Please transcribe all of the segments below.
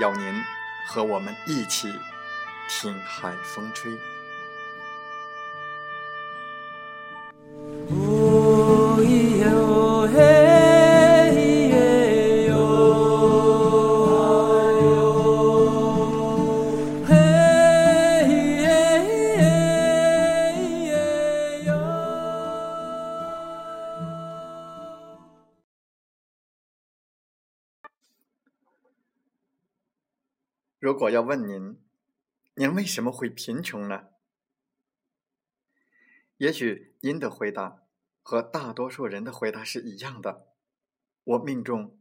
邀您和我们一起听海风吹。如果要问您，您为什么会贫穷呢？也许您的回答和大多数人的回答是一样的：我命中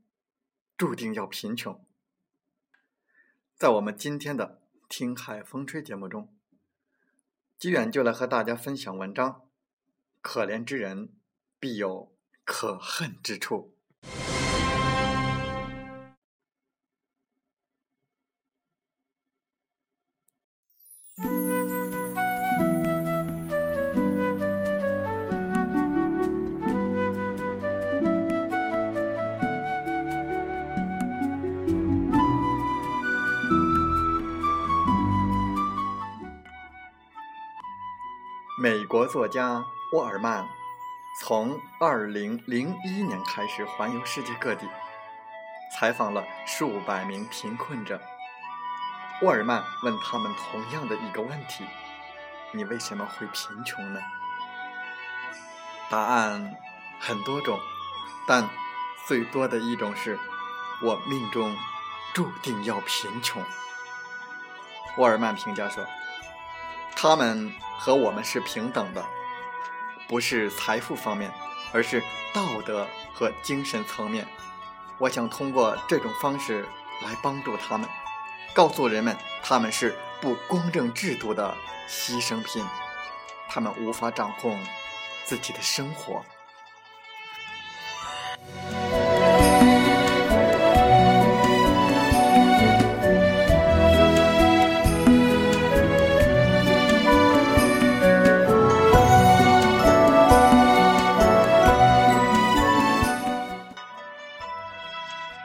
注定要贫穷。在我们今天的《听海风吹》节目中，吉远就来和大家分享文章：可怜之人必有可恨之处。美国作家沃尔曼从2001年开始环游世界各地，采访了数百名贫困者。沃尔曼问他们同样的一个问题：“你为什么会贫穷呢？”答案很多种，但最多的一种是：“我命中注定要贫穷。”沃尔曼评价说。他们和我们是平等的，不是财富方面，而是道德和精神层面。我想通过这种方式来帮助他们，告诉人们他们是不公正制度的牺牲品，他们无法掌控自己的生活。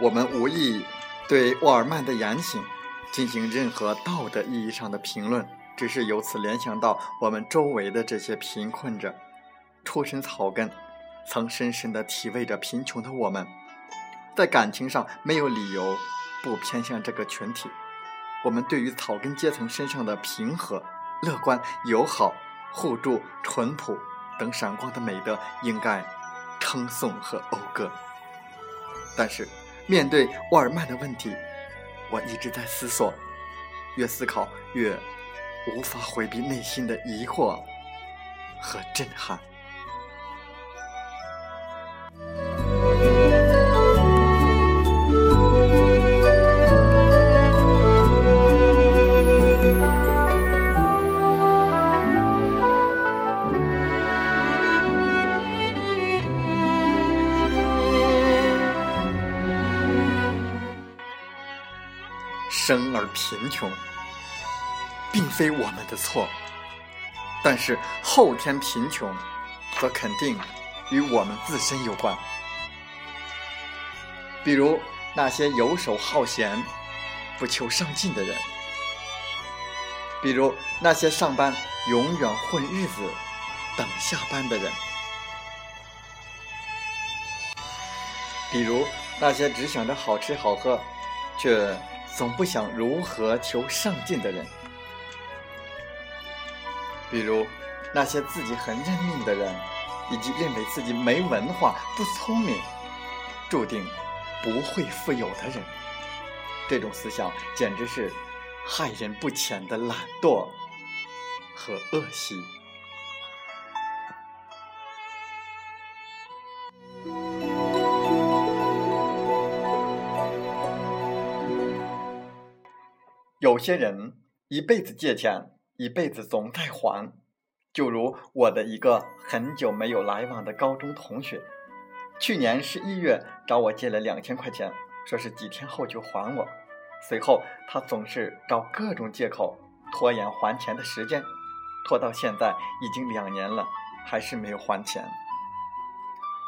我们无意对沃尔曼的言行进行任何道德意义上的评论，只是由此联想到我们周围的这些贫困者，出身草根，曾深深地体味着贫穷的我们，在感情上没有理由不偏向这个群体。我们对于草根阶层身上的平和、乐观、友好、互助、淳朴等闪光的美德，应该称颂和讴歌。但是。面对沃尔曼的问题，我一直在思索，越思考越无法回避内心的疑惑和震撼。生而贫穷并非我们的错。但是后天贫穷则肯定与我们自身有关。比如那些游手好闲不求上进的人比如那些上班永远混日子等下班的人。比如那些只想着好吃好喝却总不想如何求上进的人；比如那些自己很认命的人，以及认为自己没文化、不聪明，注定不会富有的人。这种思想简直是害人不浅的懒惰和恶习。有些人一辈子借钱，一辈子总在还。就如我的一个很久没有来往的高中同学，去年十一月找我借了两千块钱，说是几天后就还我。随后他总是找各种借口拖延还钱的时间，拖到现在已经两年了，还是没有还钱。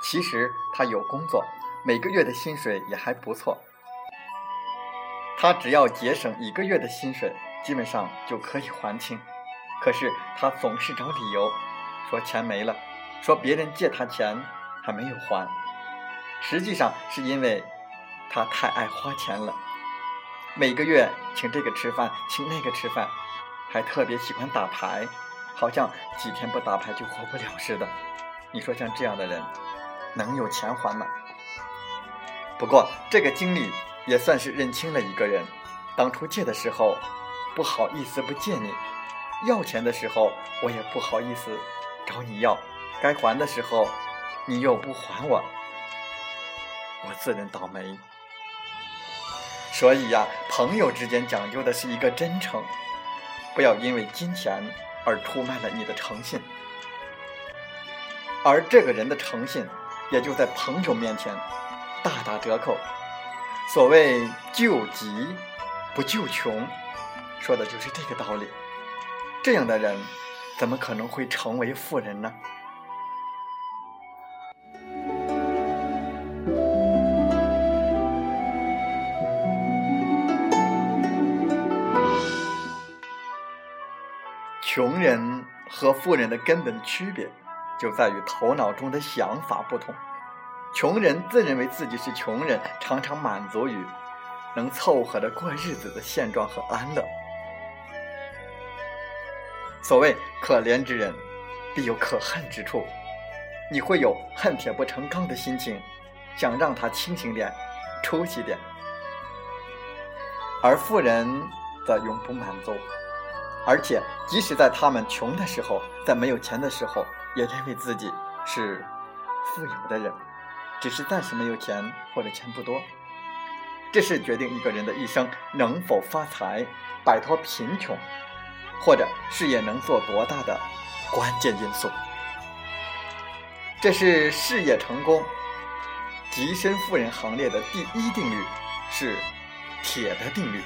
其实他有工作，每个月的薪水也还不错。他只要节省一个月的薪水，基本上就可以还清。可是他总是找理由，说钱没了，说别人借他钱还没有还。实际上是因为他太爱花钱了，每个月请这个吃饭，请那个吃饭，还特别喜欢打牌，好像几天不打牌就活不了似的。你说像这样的人，能有钱还吗？不过这个经历。也算是认清了一个人，当初借的时候不好意思不借你，要钱的时候我也不好意思找你要，该还的时候你又不还我，我自认倒霉。所以呀，朋友之间讲究的是一个真诚，不要因为金钱而出卖了你的诚信，而这个人的诚信也就在朋友面前大打折扣。所谓救急不救穷，说的就是这个道理。这样的人怎么可能会成为富人呢？穷人和富人的根本区别就在于头脑中的想法不同。穷人自认为自己是穷人，常常满足于能凑合着过日子的现状和安乐。所谓可怜之人，必有可恨之处。你会有恨铁不成钢的心情，想让他清醒点、出息点。而富人则永不满足，而且即使在他们穷的时候，在没有钱的时候，也认为自己是富有的人。只是暂时没有钱，或者钱不多，这是决定一个人的一生能否发财、摆脱贫穷，或者事业能做多大的关键因素。这是事业成功、跻身富人行列的第一定律，是铁的定律。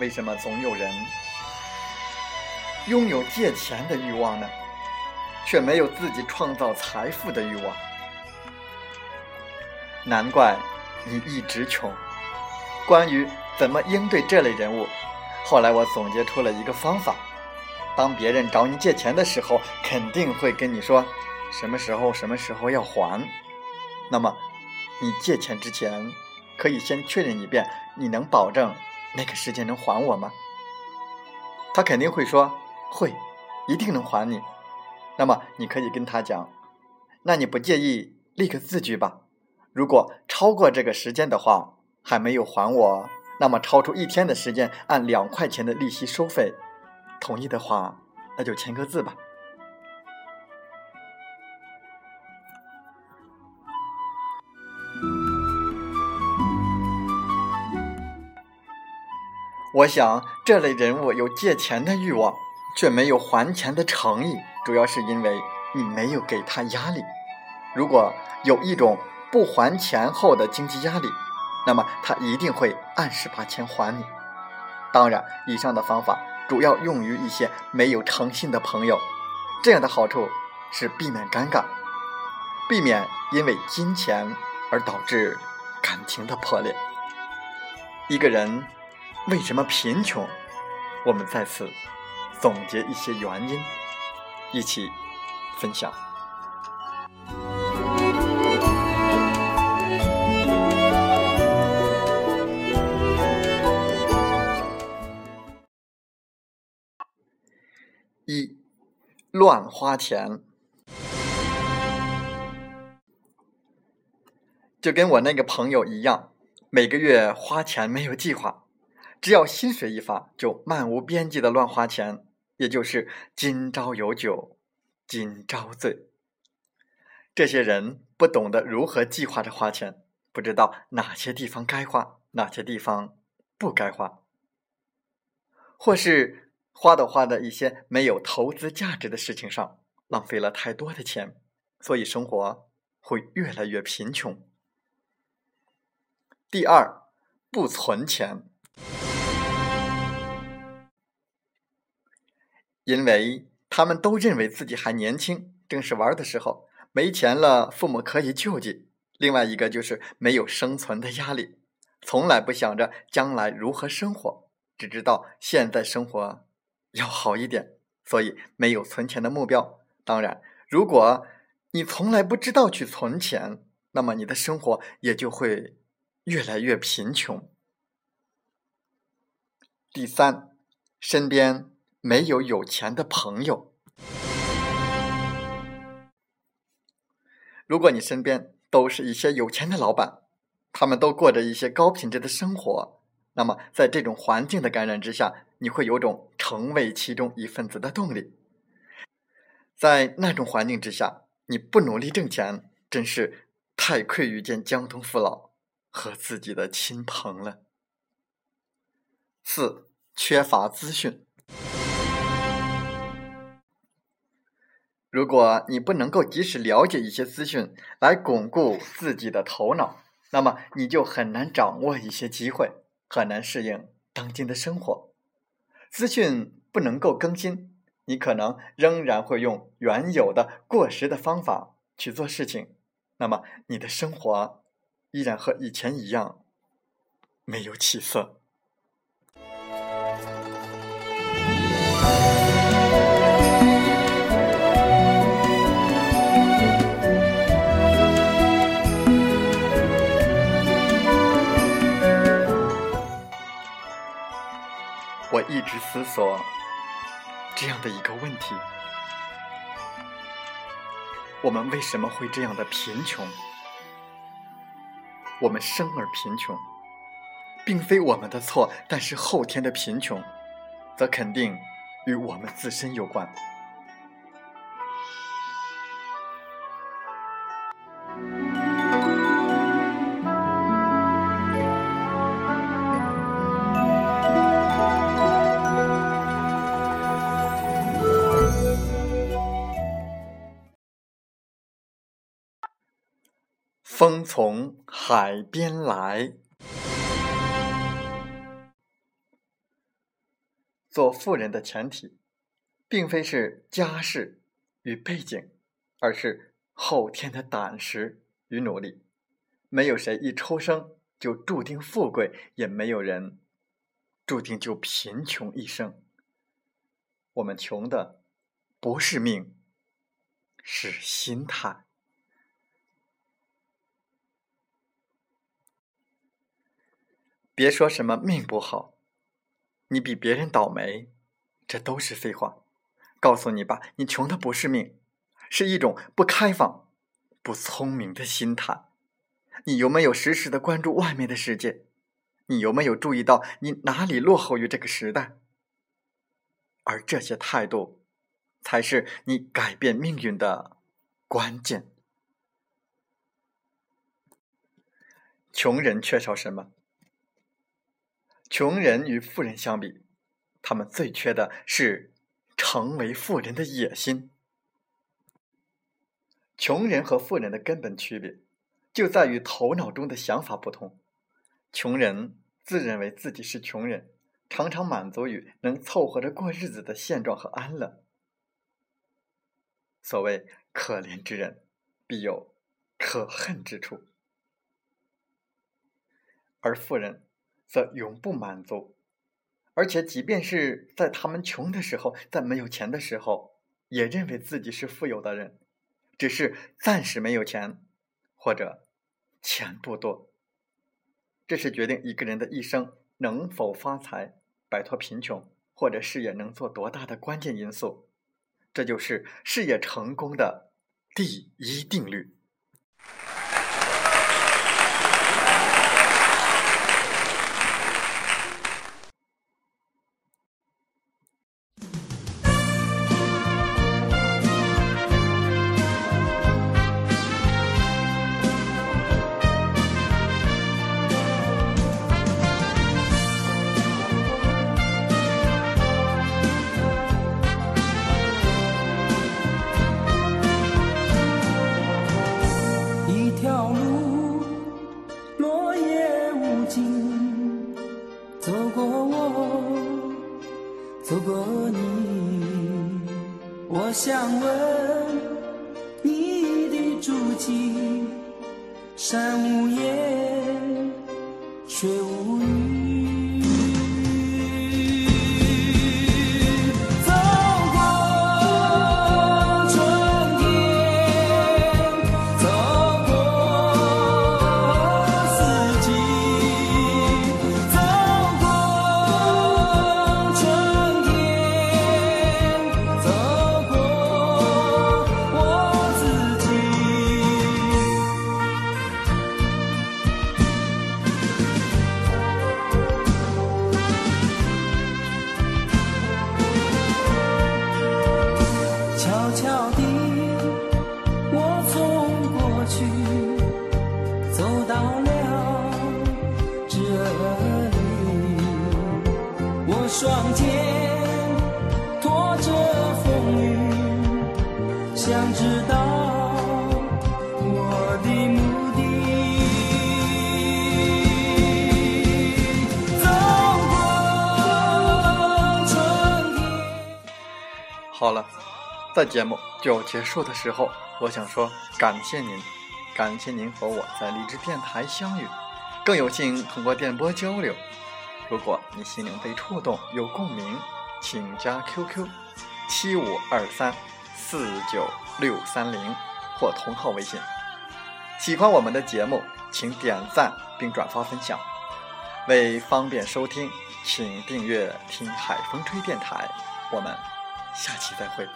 为什么总有人拥有借钱的欲望呢？却没有自己创造财富的欲望？难怪你一直穷。关于怎么应对这类人物，后来我总结出了一个方法：当别人找你借钱的时候，肯定会跟你说什么时候、什么时候要还。那么，你借钱之前，可以先确认一遍，你能保证。那个时间能还我吗？他肯定会说会，一定能还你。那么你可以跟他讲，那你不介意立个字据吧？如果超过这个时间的话，还没有还我，那么超出一天的时间按两块钱的利息收费。同意的话，那就签个字吧。我想，这类人物有借钱的欲望，却没有还钱的诚意，主要是因为你没有给他压力。如果有一种不还钱后的经济压力，那么他一定会按时把钱还你。当然，以上的方法主要用于一些没有诚信的朋友，这样的好处是避免尴尬，避免因为金钱而导致感情的破裂。一个人。为什么贫穷？我们在此总结一些原因，一起分享。一乱花钱，就跟我那个朋友一样，每个月花钱没有计划，只要薪水一发就漫无边际的乱花钱，也就是今朝有酒今朝醉。这些人不懂得如何计划着花钱，不知道哪些地方该花，哪些地方不该花，或是。花都花在一些没有投资价值的事情上，浪费了太多的钱，所以生活会越来越贫穷。第二，不存钱，因为他们都认为自己还年轻，正是玩的时候，没钱了，父母可以救济。另外一个就是没有生存的压力，从来不想着将来如何生活，只知道现在生活。要好一点，所以没有存钱的目标。当然，如果你从来不知道去存钱，那么你的生活也就会越来越贫穷。第三，身边没有有钱的朋友。如果你身边都是一些有钱的老板，他们都过着一些高品质的生活，那么在这种环境的感染之下。你会有种成为其中一份子的动力，在那种环境之下，你不努力挣钱，真是太愧于见江东父老和自己的亲朋了。四、缺乏资讯。如果你不能够及时了解一些资讯来巩固自己的头脑，那么你就很难掌握一些机会，很难适应当今的生活。资讯不能够更新，你可能仍然会用原有的过时的方法去做事情，那么你的生活依然和以前一样没有起色。一直思索这样的一个问题：我们为什么会这样的贫穷？我们生而贫穷，并非我们的错，但是后天的贫穷，则肯定与我们自身有关。风从海边来。做富人的前提，并非是家世与背景，而是后天的胆识与努力。没有谁一出生就注定富贵，也没有人注定就贫穷一生。我们穷的不是命，是心态。别说什么命不好，你比别人倒霉，这都是废话。告诉你吧，你穷的不是命，是一种不开放、不聪明的心态。你有没有时时的关注外面的世界？你有没有注意到你哪里落后于这个时代？而这些态度，才是你改变命运的关键。穷人缺少什么？穷人与富人相比，他们最缺的是成为富人的野心。穷人和富人的根本区别，就在于头脑中的想法不同。穷人自认为自己是穷人，常常满足于能凑合着过日子的现状和安乐。所谓“可怜之人，必有可恨之处”，而富人。则永不满足，而且即便是在他们穷的时候，在没有钱的时候，也认为自己是富有的人，只是暂时没有钱，或者钱不多。这是决定一个人的一生能否发财、摆脱贫穷，或者事业能做多大的关键因素。这就是事业成功的第一定律。我想问你的足迹，山无言，好了，在节目就要结束的时候，我想说感谢您，感谢您和我在荔枝电台相遇，更有幸通过电波交流。如果你心灵被触动，有共鸣，请加 QQ 七五二三四九六三零或同号微信。喜欢我们的节目，请点赞并转发分享。为方便收听，请订阅“听海风吹电台”。我们下期再会。